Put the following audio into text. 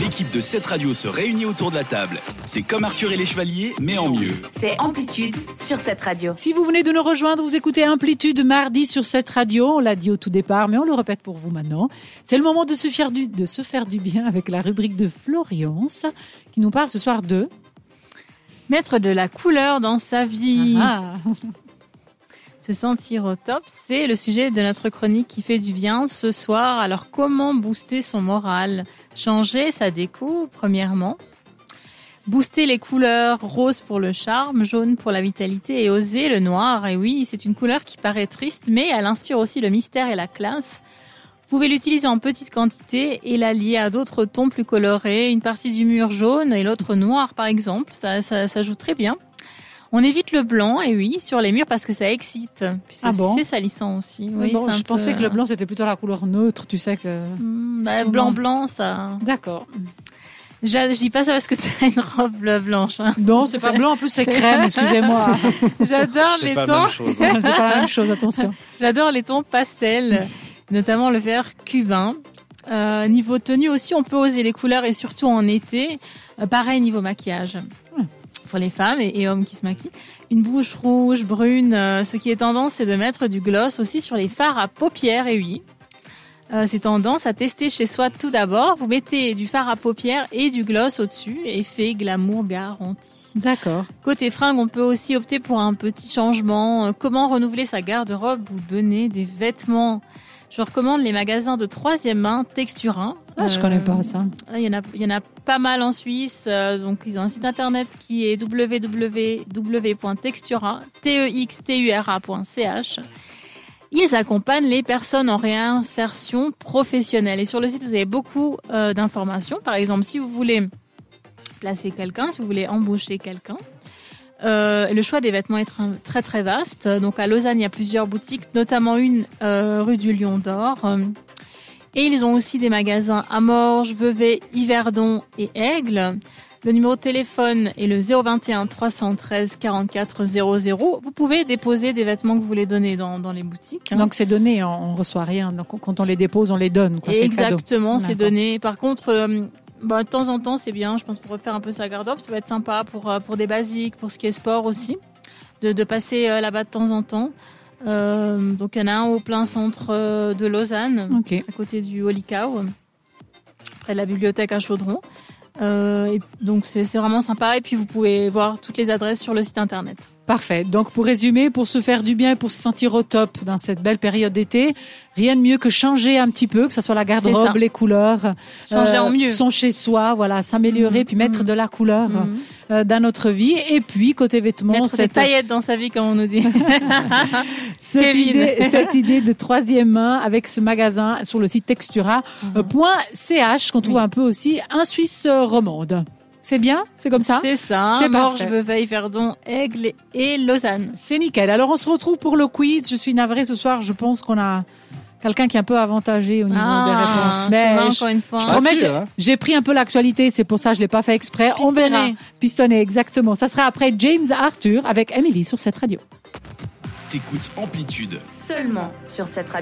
L'équipe de cette radio se réunit autour de la table. C'est comme Arthur et les Chevaliers, mais en mieux. C'est Amplitude sur cette radio. Si vous venez de nous rejoindre, vous écoutez Amplitude mardi sur cette radio. On l'a dit au tout départ, mais on le répète pour vous maintenant. C'est le moment de se faire du, de se faire du bien avec la rubrique de Florence, qui nous parle ce soir de... Mettre de la couleur dans sa vie. Ah, Se sentir au top, c'est le sujet de notre chronique qui fait du bien ce soir. Alors comment booster son moral? Changer sa déco, premièrement. Booster les couleurs, rose pour le charme, jaune pour la vitalité et oser le noir. Et oui, c'est une couleur qui paraît triste, mais elle inspire aussi le mystère et la classe. Vous pouvez l'utiliser en petite quantité et la lier à d'autres tons plus colorés, une partie du mur jaune et l'autre noir par exemple. Ça, ça, ça joue très bien. On évite le blanc, et oui, sur les murs parce que ça excite. Ah bon C'est salissant aussi. Oui, bon, je peu- pensais que le blanc c'était plutôt la couleur neutre, tu sais que... Hmm, bah, blanc, blanc. blanc, ça. D'accord. Je, je dis pas ça parce que c'est une robe blanche. hein. Non, c'est pas blanc, en plus c'est crème, excusez-moi. J'adore les pas la tons. même chose. hein. c'est pas la même chose, attention. J'adore les tons pastels, notamment le vert cubain. Euh, niveau tenue aussi, on peut oser les couleurs et surtout en été. Euh, pareil niveau maquillage. Pour les femmes et, et hommes qui se maquillent. Une bouche rouge, brune. euh, ce qui est tendance, c'est de mettre du gloss aussi sur les fards à paupières. Et oui, euh, c'est tendance à tester chez soi tout d'abord. Vous mettez du fard à paupières et du gloss au-dessus. Effet glamour garanti. D'accord. Côté fringues, on peut aussi opter pour un petit changement. Euh, Comment renouveler sa garde-robe ou donner des vêtements Je recommande les magasins de troisième main Texturin. Ah, je Euh, connais pas ça. Il y en a, il y en a pas mal en Suisse. euh, donc, ils ont un site internet qui est www.textura, T-E-X-T-U-R-A.ch. Ils accompagnent les personnes en réinsertion professionnelle. Et sur le site, vous avez beaucoup euh, d'informations. Par exemple, si vous voulez placer quelqu'un, si vous voulez embaucher quelqu'un, euh, le choix des vêtements est très très, vaste. Donc à Lausanne, il y a plusieurs boutiques, notamment une euh, rue du Lion d'Or. Euh, Et ils ont aussi des magasins à Morges, Vevey, Yverdon et Aigle. Le numéro de téléphone est le 021 313 44 00. Vous pouvez déposer des vêtements que vous voulez donner dans, dans les boutiques. hein. Donc c'est donné, on reçoit rien. Donc quand on les dépose, on les donne. Quoi. Exactement, c'est donné. Par contre, bah, de temps en temps, c'est bien, je pense, pour refaire un peu sa garde-robe. Ça peut être sympa pour, euh, pour des basiques, pour ce qui est sport aussi, de, de passer euh, là-bas de temps en temps. Euh, donc, il y en a un au plein centre de Lausanne, à côté du Holikau, près de la bibliothèque à Chaudron. Euh, et donc, c'est c'est vraiment sympa. Et puis, vous pouvez voir toutes les adresses sur le site internet. Parfait. Donc pour résumer, pour se faire du bien et pour se sentir au top dans cette belle période d'été, rien de mieux que changer un petit peu, que ce soit la garde-robe, les couleurs, Changer en mieux. son chez soi, voilà, s'améliorer Mhm, puis mettre mhm. de la couleur Mhm. euh, dans notre vie. Et puis côté vêtements, Mettre des cette, taillettes dans sa vie, comme on nous dit. cette idée, cette idée de troisième main avec ce magasin sur le site textura.ch qu'on trouve un peu aussi un Suisse euh, romande. C'est bien, c'est comme ça. C'est ça. C'est parfait. Vevey, Verdon, Aigle et Lausanne. C'est nickel. Alors on se retrouve pour le quiz. Je suis navrée ce soir. Je pense qu'on a quelqu'un qui est un peu avantagé au niveau des réponses. tu Mais je- encore une fois. je Ah, promets, si, j'ai- hein. j'ai pris un peu l'actualité. C'est pour ça que je l'ai pas fait exprès. On Pistonné. verra. Pistonné, exactement. Ça sera après James Arthur avec Emily sur cette radio. T'écoutes Amplitude. Seulement sur cette radio.